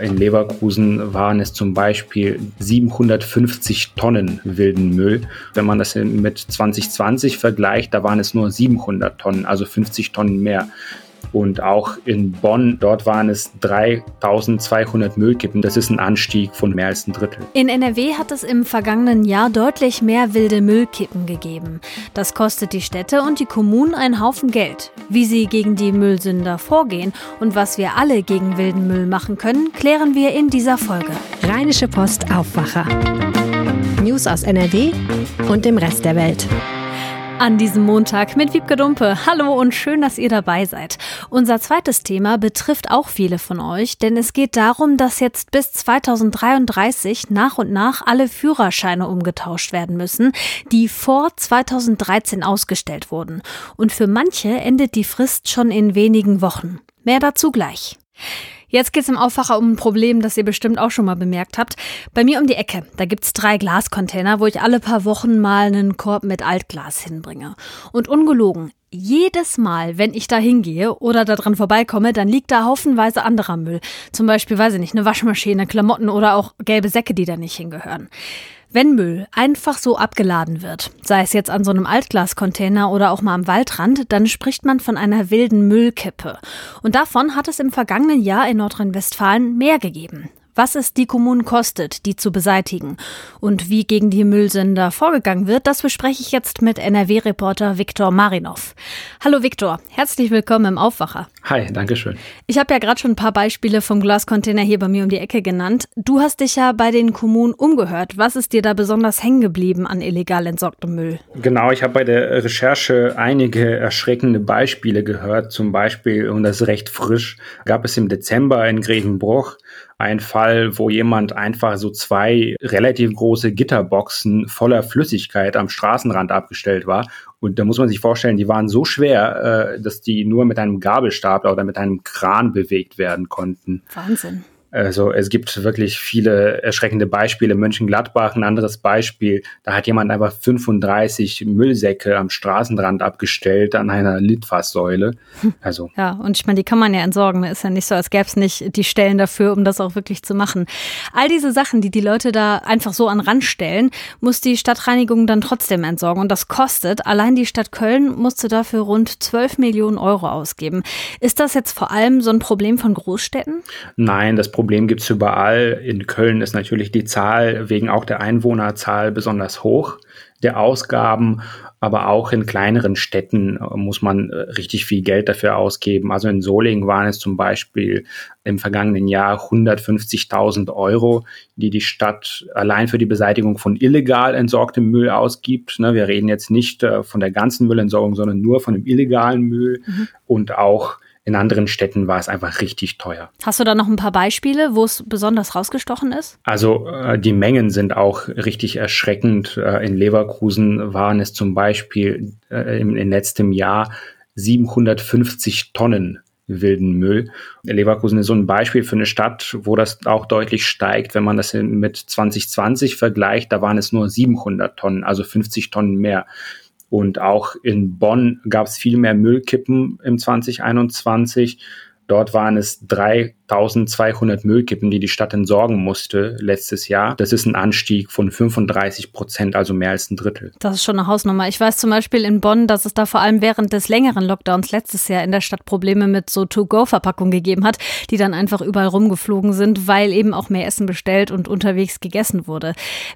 In Leverkusen waren es zum Beispiel 750 Tonnen wilden Müll. Wenn man das mit 2020 vergleicht, da waren es nur 700 Tonnen, also 50 Tonnen mehr. Und auch in Bonn, dort waren es 3200 Müllkippen. Das ist ein Anstieg von mehr als ein Drittel. In NRW hat es im vergangenen Jahr deutlich mehr wilde Müllkippen gegeben. Das kostet die Städte und die Kommunen einen Haufen Geld. Wie sie gegen die Müllsünder vorgehen und was wir alle gegen wilden Müll machen können, klären wir in dieser Folge. Rheinische Post Aufwacher. News aus NRW und dem Rest der Welt an diesem Montag mit Wiebke Dumpe. Hallo und schön, dass ihr dabei seid. Unser zweites Thema betrifft auch viele von euch, denn es geht darum, dass jetzt bis 2033 nach und nach alle Führerscheine umgetauscht werden müssen, die vor 2013 ausgestellt wurden. Und für manche endet die Frist schon in wenigen Wochen. Mehr dazu gleich. Jetzt geht's im Aufwacher um ein Problem, das ihr bestimmt auch schon mal bemerkt habt. Bei mir um die Ecke, da gibt's drei Glascontainer, wo ich alle paar Wochen mal einen Korb mit Altglas hinbringe. Und ungelogen, jedes Mal, wenn ich da hingehe oder da dran vorbeikomme, dann liegt da haufenweise anderer Müll. Zum Beispiel, weiß ich nicht, eine Waschmaschine, Klamotten oder auch gelbe Säcke, die da nicht hingehören. Wenn Müll einfach so abgeladen wird, sei es jetzt an so einem Altglascontainer oder auch mal am Waldrand, dann spricht man von einer wilden Müllkippe. Und davon hat es im vergangenen Jahr in Nordrhein-Westfalen mehr gegeben was es die Kommunen kostet, die zu beseitigen. Und wie gegen die Müllsünder vorgegangen wird, das bespreche ich jetzt mit NRW-Reporter Viktor Marinov. Hallo Viktor, herzlich willkommen im Aufwacher. Hi, danke schön. Ich habe ja gerade schon ein paar Beispiele vom Glascontainer hier bei mir um die Ecke genannt. Du hast dich ja bei den Kommunen umgehört. Was ist dir da besonders hängen geblieben an illegal entsorgtem Müll? Genau, ich habe bei der Recherche einige erschreckende Beispiele gehört. Zum Beispiel, und das ist recht frisch, gab es im Dezember in Grevenbruch ein Fall, wo jemand einfach so zwei relativ große Gitterboxen voller Flüssigkeit am Straßenrand abgestellt war. Und da muss man sich vorstellen, die waren so schwer, äh, dass die nur mit einem Gabelstapler oder mit einem Kran bewegt werden konnten. Wahnsinn. Also es gibt wirklich viele erschreckende Beispiele. Mönchengladbach, ein anderes Beispiel, da hat jemand einfach 35 Müllsäcke am Straßenrand abgestellt an einer Litfaßsäule. Also. Ja, und ich meine, die kann man ja entsorgen. Ist ja nicht so, als gäbe es nicht die Stellen dafür, um das auch wirklich zu machen. All diese Sachen, die die Leute da einfach so an Rand stellen, muss die Stadtreinigung dann trotzdem entsorgen. Und das kostet, allein die Stadt Köln musste dafür rund 12 Millionen Euro ausgeben. Ist das jetzt vor allem so ein Problem von Großstädten? Nein, das Problem Problem gibt es überall. In Köln ist natürlich die Zahl wegen auch der Einwohnerzahl besonders hoch der Ausgaben, aber auch in kleineren Städten äh, muss man äh, richtig viel Geld dafür ausgeben. Also in Solingen waren es zum Beispiel im vergangenen Jahr 150.000 Euro, die die Stadt allein für die Beseitigung von illegal entsorgtem Müll ausgibt. Ne, wir reden jetzt nicht äh, von der ganzen Müllentsorgung, sondern nur von dem illegalen Müll mhm. und auch in anderen Städten war es einfach richtig teuer. Hast du da noch ein paar Beispiele, wo es besonders rausgestochen ist? Also äh, die Mengen sind auch richtig erschreckend. Äh, in Leverkusen waren es zum Beispiel äh, im, im letzten Jahr 750 Tonnen wilden Müll. Leverkusen ist so ein Beispiel für eine Stadt, wo das auch deutlich steigt. Wenn man das mit 2020 vergleicht, da waren es nur 700 Tonnen, also 50 Tonnen mehr. Und auch in Bonn gab es viel mehr Müllkippen im 2021. Dort waren es 3200 Müllkippen, die die Stadt entsorgen musste letztes Jahr. Das ist ein Anstieg von 35 Prozent, also mehr als ein Drittel. Das ist schon eine Hausnummer. Ich weiß zum Beispiel in Bonn, dass es da vor allem während des längeren Lockdowns letztes Jahr in der Stadt Probleme mit so To-Go-Verpackungen gegeben hat, die dann einfach überall rumgeflogen sind, weil eben auch mehr Essen bestellt und unterwegs gegessen wurde.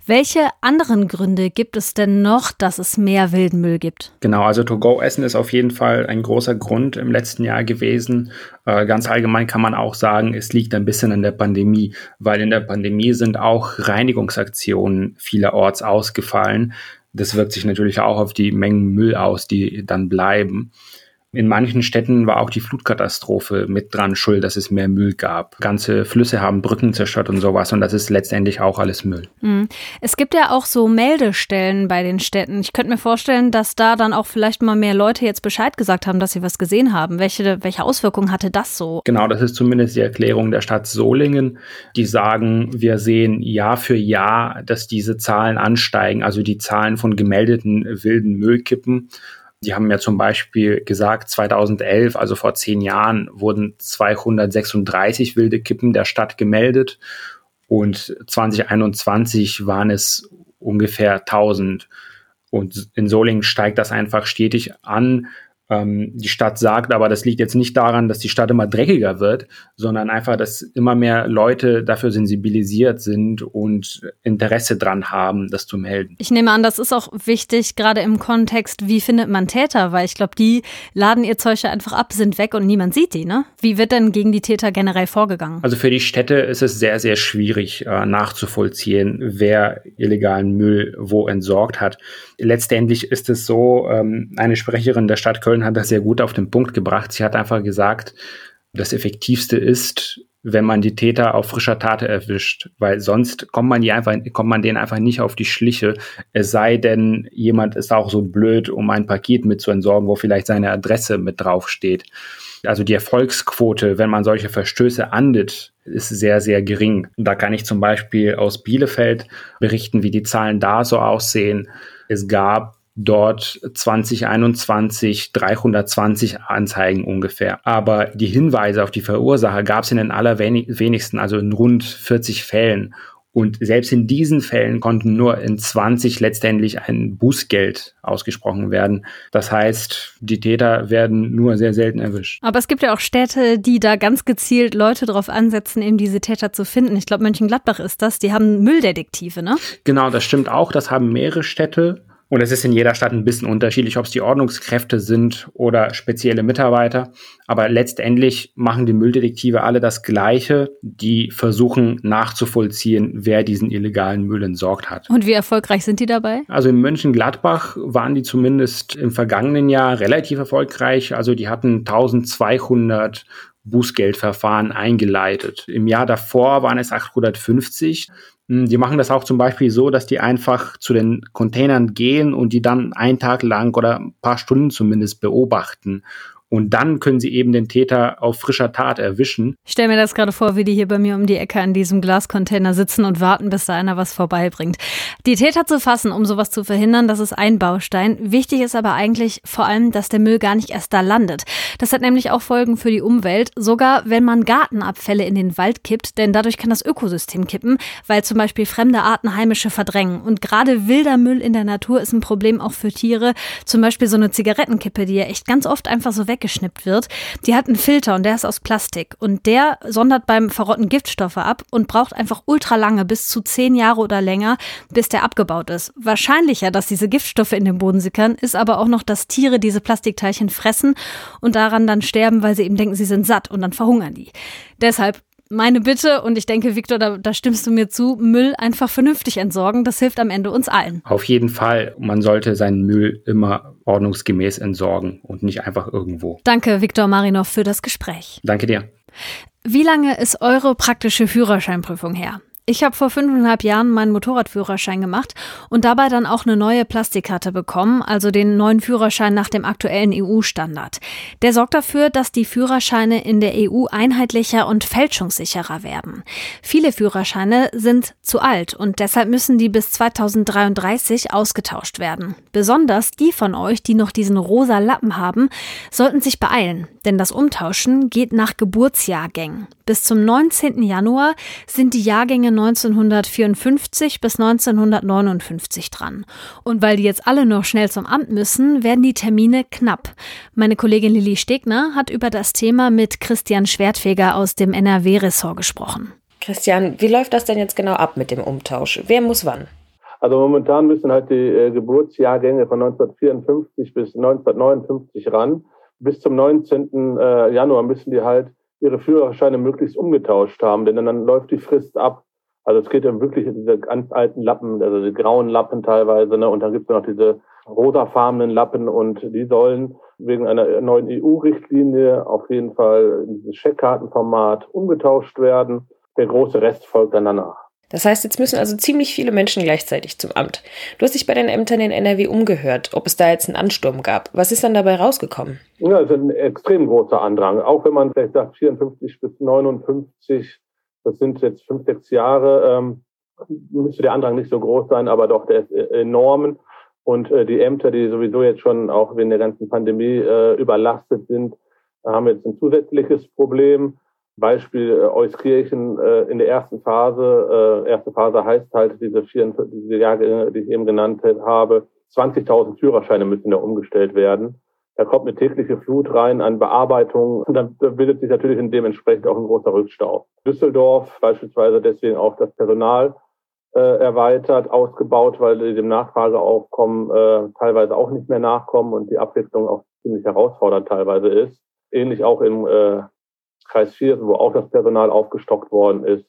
Welche anderen Gründe gibt es denn noch, dass es mehr wilden Müll gibt? Genau, also To-Go-Essen ist auf jeden Fall ein großer Grund im letzten Jahr gewesen. Äh, ganz allgemein kann man auch sagen, es liegt ein bisschen an der Pandemie, weil in der Pandemie sind auch Reinigungsaktionen vielerorts ausgefallen. Das wirkt sich natürlich auch auf die Mengen Müll aus, die dann bleiben. In manchen Städten war auch die Flutkatastrophe mit dran schuld, dass es mehr Müll gab. Ganze Flüsse haben Brücken zerstört und sowas und das ist letztendlich auch alles Müll. Mhm. Es gibt ja auch so Meldestellen bei den Städten. Ich könnte mir vorstellen, dass da dann auch vielleicht mal mehr Leute jetzt Bescheid gesagt haben, dass sie was gesehen haben. Welche, welche Auswirkungen hatte das so? Genau, das ist zumindest die Erklärung der Stadt Solingen. Die sagen, wir sehen Jahr für Jahr, dass diese Zahlen ansteigen, also die Zahlen von gemeldeten wilden Müllkippen. Die haben ja zum Beispiel gesagt, 2011, also vor zehn Jahren, wurden 236 wilde Kippen der Stadt gemeldet und 2021 waren es ungefähr 1000. Und in Solingen steigt das einfach stetig an. Ähm, die Stadt sagt aber, das liegt jetzt nicht daran, dass die Stadt immer dreckiger wird, sondern einfach, dass immer mehr Leute dafür sensibilisiert sind und Interesse dran haben, das zu melden. Ich nehme an, das ist auch wichtig, gerade im Kontext, wie findet man Täter, weil ich glaube, die laden ihr Zeug ja einfach ab, sind weg und niemand sieht die, ne? Wie wird denn gegen die Täter generell vorgegangen? Also für die Städte ist es sehr, sehr schwierig äh, nachzuvollziehen, wer illegalen Müll wo entsorgt hat. Letztendlich ist es so, ähm, eine Sprecherin der Stadt Köln Köln hat das sehr gut auf den Punkt gebracht. Sie hat einfach gesagt, das Effektivste ist, wenn man die Täter auf frischer Tat erwischt, weil sonst kommt man die einfach, kommt man denen einfach nicht auf die Schliche. Es sei denn, jemand ist auch so blöd, um ein Paket mit zu entsorgen, wo vielleicht seine Adresse mit draufsteht. Also die Erfolgsquote, wenn man solche Verstöße ahndet, ist sehr, sehr gering. Da kann ich zum Beispiel aus Bielefeld berichten, wie die Zahlen da so aussehen. Es gab dort 2021 320 Anzeigen ungefähr. Aber die Hinweise auf die Verursacher gab es in den allerwenigsten, also in rund 40 Fällen. Und selbst in diesen Fällen konnten nur in 20 letztendlich ein Bußgeld ausgesprochen werden. Das heißt, die Täter werden nur sehr selten erwischt. Aber es gibt ja auch Städte, die da ganz gezielt Leute darauf ansetzen, eben diese Täter zu finden. Ich glaube, Mönchengladbach ist das. Die haben Mülldetektive, ne? Genau, das stimmt auch. Das haben mehrere Städte. Und es ist in jeder Stadt ein bisschen unterschiedlich, ob es die Ordnungskräfte sind oder spezielle Mitarbeiter. Aber letztendlich machen die Mülldetektive alle das Gleiche. Die versuchen nachzuvollziehen, wer diesen illegalen Müll entsorgt hat. Und wie erfolgreich sind die dabei? Also in Mönchengladbach waren die zumindest im vergangenen Jahr relativ erfolgreich. Also die hatten 1200 Bußgeldverfahren eingeleitet. Im Jahr davor waren es 850. Hm, die machen das auch zum Beispiel so, dass die einfach zu den Containern gehen und die dann einen Tag lang oder ein paar Stunden zumindest beobachten und dann können sie eben den Täter auf frischer Tat erwischen. Ich stelle mir das gerade vor, wie die hier bei mir um die Ecke an diesem Glascontainer sitzen und warten, bis da einer was vorbeibringt. Die Täter zu fassen, um sowas zu verhindern, das ist ein Baustein. Wichtig ist aber eigentlich vor allem, dass der Müll gar nicht erst da landet. Das hat nämlich auch Folgen für die Umwelt, sogar wenn man Gartenabfälle in den Wald kippt, denn dadurch kann das Ökosystem kippen, weil zum Beispiel fremde Arten heimische verdrängen. Und gerade wilder Müll in der Natur ist ein Problem auch für Tiere. Zum Beispiel so eine Zigarettenkippe, die ja echt ganz oft einfach so weg weggeschnippt wird, die hat einen Filter und der ist aus Plastik. Und der sondert beim Verrotten Giftstoffe ab und braucht einfach ultra lange, bis zu zehn Jahre oder länger, bis der abgebaut ist. Wahrscheinlicher, dass diese Giftstoffe in den Boden sickern, ist aber auch noch, dass Tiere diese Plastikteilchen fressen und daran dann sterben, weil sie eben denken, sie sind satt und dann verhungern die. Deshalb meine Bitte, und ich denke, Viktor, da, da, stimmst du mir zu, Müll einfach vernünftig entsorgen. Das hilft am Ende uns allen. Auf jeden Fall. Man sollte seinen Müll immer ordnungsgemäß entsorgen und nicht einfach irgendwo. Danke, Viktor Marinov, für das Gespräch. Danke dir. Wie lange ist eure praktische Führerscheinprüfung her? Ich habe vor fünfeinhalb Jahren meinen Motorradführerschein gemacht und dabei dann auch eine neue Plastikkarte bekommen, also den neuen Führerschein nach dem aktuellen EU-Standard. Der sorgt dafür, dass die Führerscheine in der EU einheitlicher und fälschungssicherer werden. Viele Führerscheine sind zu alt und deshalb müssen die bis 2033 ausgetauscht werden. Besonders die von euch, die noch diesen rosa Lappen haben, sollten sich beeilen, denn das Umtauschen geht nach Geburtsjahrgängen. Bis zum 19. Januar sind die Jahrgänge 1954 bis 1959 dran. Und weil die jetzt alle noch schnell zum Amt müssen, werden die Termine knapp. Meine Kollegin Lilly Stegner hat über das Thema mit Christian Schwertfeger aus dem NRW-Ressort gesprochen. Christian, wie läuft das denn jetzt genau ab mit dem Umtausch? Wer muss wann? Also momentan müssen halt die äh, Geburtsjahrgänge von 1954 bis 1959 ran. Bis zum 19. Äh, Januar müssen die halt ihre Führerscheine möglichst umgetauscht haben, denn dann läuft die Frist ab. Also es geht ja wirklich um diese ganz alten Lappen, also die grauen Lappen teilweise, ne? und dann gibt es noch diese rosafarbenen Lappen und die sollen wegen einer neuen EU-Richtlinie auf jeden Fall in dieses Scheckkartenformat umgetauscht werden. Der große Rest folgt dann danach. Das heißt, jetzt müssen also ziemlich viele Menschen gleichzeitig zum Amt. Du hast dich bei den Ämtern in NRW umgehört, ob es da jetzt einen Ansturm gab. Was ist dann dabei rausgekommen? Ja, es ist ein extrem großer Andrang. Auch wenn man vielleicht sagt 54 bis 59, das sind jetzt fünf, sechs Jahre, ähm, müsste der Andrang nicht so groß sein, aber doch, der ist enorm. Und äh, die Ämter, die sowieso jetzt schon auch wegen der ganzen Pandemie äh, überlastet sind, haben jetzt ein zusätzliches Problem. Beispiel äh, Euskirchen äh, in der ersten Phase. Äh, erste Phase heißt halt diese, vier, diese Jahre, die ich eben genannt habe. 20.000 Führerscheine müssen da umgestellt werden. Da kommt eine tägliche Flut rein an Bearbeitung und dann bildet sich natürlich dementsprechend auch ein großer Rückstau. Düsseldorf beispielsweise deswegen auch das Personal äh, erweitert, ausgebaut, weil die dem Nachfrageaufkommen äh, teilweise auch nicht mehr nachkommen und die Abwicklung auch ziemlich herausfordernd teilweise ist. Ähnlich auch im äh, Kreis 4, wo auch das Personal aufgestockt worden ist.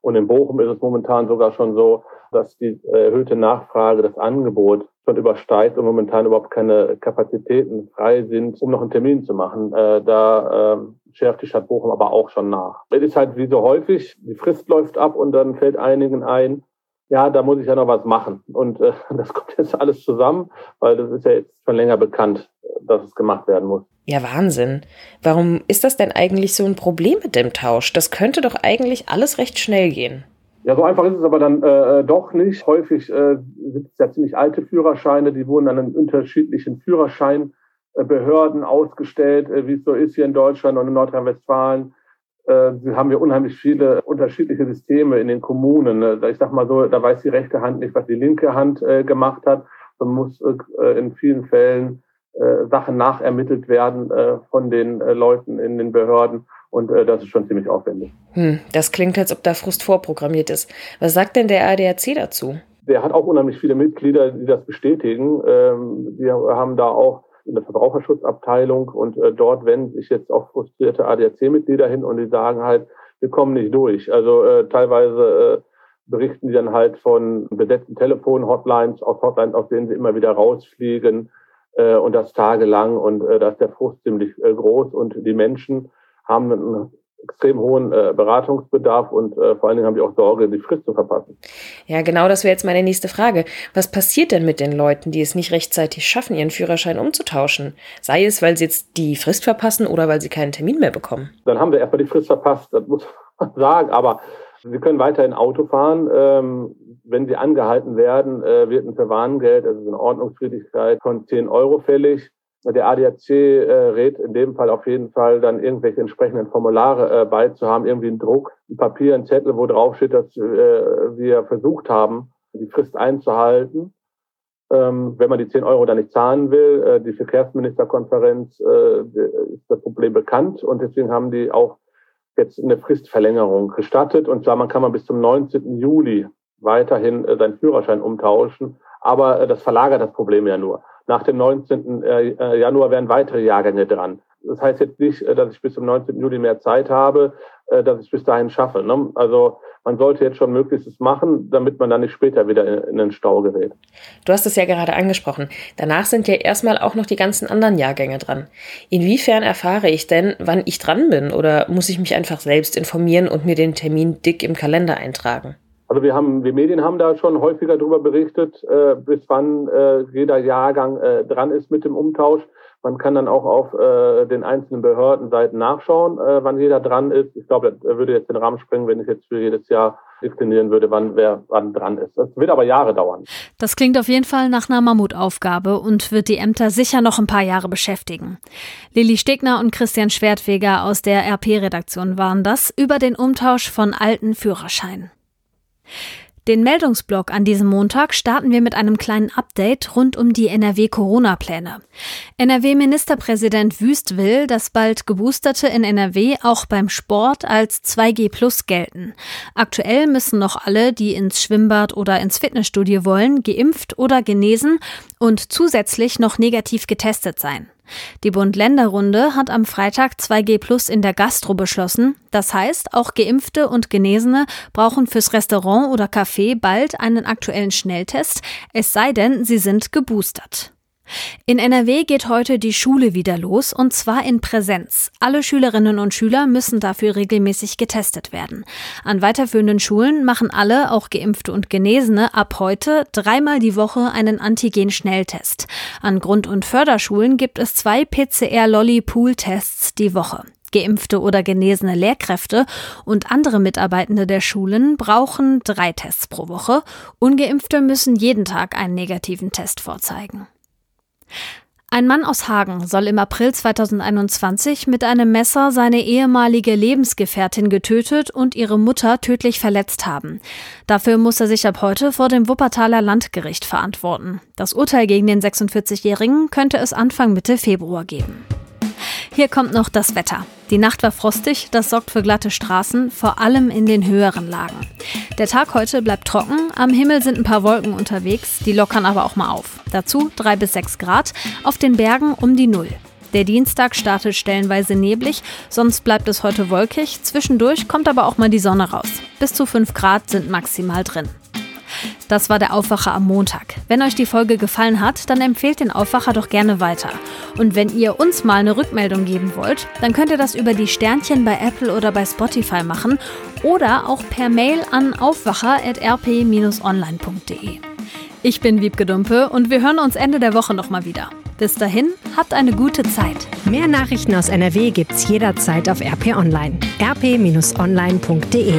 Und in Bochum ist es momentan sogar schon so, dass die erhöhte Nachfrage das Angebot schon übersteigt und momentan überhaupt keine Kapazitäten frei sind, um noch einen Termin zu machen. Äh, da äh, schärft die Stadt Bochum aber auch schon nach. Es ist halt wie so häufig, die Frist läuft ab und dann fällt einigen ein, ja, da muss ich ja noch was machen. Und äh, das kommt jetzt alles zusammen, weil das ist ja jetzt schon länger bekannt, dass es gemacht werden muss. Ja, Wahnsinn. Warum ist das denn eigentlich so ein Problem mit dem Tausch? Das könnte doch eigentlich alles recht schnell gehen. Ja, so einfach ist es aber dann äh, doch nicht. Häufig äh, sind es ja ziemlich alte Führerscheine, die wurden dann in unterschiedlichen Führerscheinbehörden ausgestellt, äh, wie es so ist hier in Deutschland und in Nordrhein-Westfalen. Äh, haben wir unheimlich viele unterschiedliche Systeme in den Kommunen. Ne? Ich sag mal so, da weiß die rechte Hand nicht, was die linke Hand äh, gemacht hat. Man muss äh, in vielen Fällen äh, Sachen nachermittelt werden äh, von den äh, Leuten in den Behörden. Und äh, das ist schon ziemlich aufwendig. Hm, das klingt, als ob da Frust vorprogrammiert ist. Was sagt denn der ADAC dazu? Der hat auch unheimlich viele Mitglieder, die das bestätigen. Ähm, die haben da auch in der Verbraucherschutzabteilung und äh, dort wenden sich jetzt auch frustrierte ADAC-Mitglieder hin und die sagen halt, wir kommen nicht durch. Also äh, teilweise äh, berichten die dann halt von besetzten Telefon-Hotlines, aus Hotlines, aus denen sie immer wieder rausfliegen äh, und das tagelang und äh, da ist der Frust ziemlich äh, groß und die Menschen haben einen extrem hohen äh, Beratungsbedarf und äh, vor allen Dingen haben die auch Sorge, die Frist zu verpassen. Ja, genau, das wäre jetzt meine nächste Frage. Was passiert denn mit den Leuten, die es nicht rechtzeitig schaffen, ihren Führerschein umzutauschen? Sei es, weil sie jetzt die Frist verpassen oder weil sie keinen Termin mehr bekommen? Dann haben wir erstmal die Frist verpasst, das muss man sagen, aber Sie können weiterhin Auto fahren. Ähm, wenn Sie angehalten werden, äh, wird ein Verwarngeld, also eine Ordnungswidrigkeit von 10 Euro fällig. Der ADAC äh, rät in dem Fall auf jeden Fall, dann irgendwelche entsprechenden Formulare äh, beizuhaben, irgendwie ein Druck, ein Papier, ein Zettel, wo drauf steht, dass äh, wir versucht haben, die Frist einzuhalten. Ähm, wenn man die 10 Euro dann nicht zahlen will, äh, die Verkehrsministerkonferenz äh, ist das Problem bekannt und deswegen haben die auch jetzt eine Fristverlängerung gestattet. Und zwar man kann man bis zum 19. Juli weiterhin äh, seinen Führerschein umtauschen. Aber äh, das verlagert das Problem ja nur. Nach dem 19. Äh, äh, Januar werden weitere Jahrgänge dran. Das heißt jetzt nicht, äh, dass ich bis zum 19. Juli mehr Zeit habe, dass ich bis dahin schaffe. Ne? Also man sollte jetzt schon Möglichstes machen, damit man dann nicht später wieder in den Stau gerät. Du hast es ja gerade angesprochen. Danach sind ja erstmal auch noch die ganzen anderen Jahrgänge dran. Inwiefern erfahre ich denn, wann ich dran bin? Oder muss ich mich einfach selbst informieren und mir den Termin dick im Kalender eintragen? Also wir haben, wir Medien haben da schon häufiger darüber berichtet, äh, bis wann äh, jeder Jahrgang äh, dran ist mit dem Umtausch. Man kann dann auch auf äh, den einzelnen Behördenseiten nachschauen, äh, wann jeder dran ist. Ich glaube, das würde jetzt den Rahmen sprengen, wenn ich jetzt für jedes Jahr definieren würde, wann wer wann dran ist. Das wird aber Jahre dauern. Das klingt auf jeden Fall nach einer Mammutaufgabe und wird die Ämter sicher noch ein paar Jahre beschäftigen. Lilly Stegner und Christian Schwertweger aus der RP-Redaktion waren das über den Umtausch von alten Führerscheinen. Den Meldungsblock an diesem Montag starten wir mit einem kleinen Update rund um die NRW-Corona-Pläne. NRW-Ministerpräsident Wüst will, dass bald Geboosterte in NRW auch beim Sport als 2G Plus gelten. Aktuell müssen noch alle, die ins Schwimmbad oder ins Fitnessstudio wollen, geimpft oder genesen und zusätzlich noch negativ getestet sein. Die Bund-Länder-Runde hat am Freitag 2G Plus in der Gastro beschlossen. Das heißt, auch Geimpfte und Genesene brauchen fürs Restaurant oder Café bald einen aktuellen Schnelltest, es sei denn, sie sind geboostert. In NRW geht heute die Schule wieder los und zwar in Präsenz. Alle Schülerinnen und Schüler müssen dafür regelmäßig getestet werden. An weiterführenden Schulen machen alle, auch Geimpfte und Genesene, ab heute dreimal die Woche einen Antigen-Schnelltest. An Grund- und Förderschulen gibt es zwei PCR-Lolly-Pool-Tests die Woche. Geimpfte oder genesene Lehrkräfte und andere Mitarbeitende der Schulen brauchen drei Tests pro Woche. Ungeimpfte müssen jeden Tag einen negativen Test vorzeigen. Ein Mann aus Hagen soll im April 2021 mit einem Messer seine ehemalige Lebensgefährtin getötet und ihre Mutter tödlich verletzt haben. Dafür muss er sich ab heute vor dem Wuppertaler Landgericht verantworten. Das Urteil gegen den 46-Jährigen könnte es Anfang Mitte Februar geben. Hier kommt noch das Wetter. Die Nacht war frostig, das sorgt für glatte Straßen, vor allem in den höheren Lagen. Der Tag heute bleibt trocken, am Himmel sind ein paar Wolken unterwegs, die lockern aber auch mal auf. Dazu 3 bis 6 Grad, auf den Bergen um die Null. Der Dienstag startet stellenweise neblig, sonst bleibt es heute wolkig, zwischendurch kommt aber auch mal die Sonne raus. Bis zu 5 Grad sind maximal drin. Das war der Aufwacher am Montag. Wenn euch die Folge gefallen hat, dann empfehlt den Aufwacher doch gerne weiter. Und wenn ihr uns mal eine Rückmeldung geben wollt, dann könnt ihr das über die Sternchen bei Apple oder bei Spotify machen oder auch per Mail an aufwacher.rp-online.de. Ich bin Wiebke Dumpe und wir hören uns Ende der Woche nochmal wieder. Bis dahin, habt eine gute Zeit. Mehr Nachrichten aus NRW gibt's jederzeit auf RP Online. rp-online.de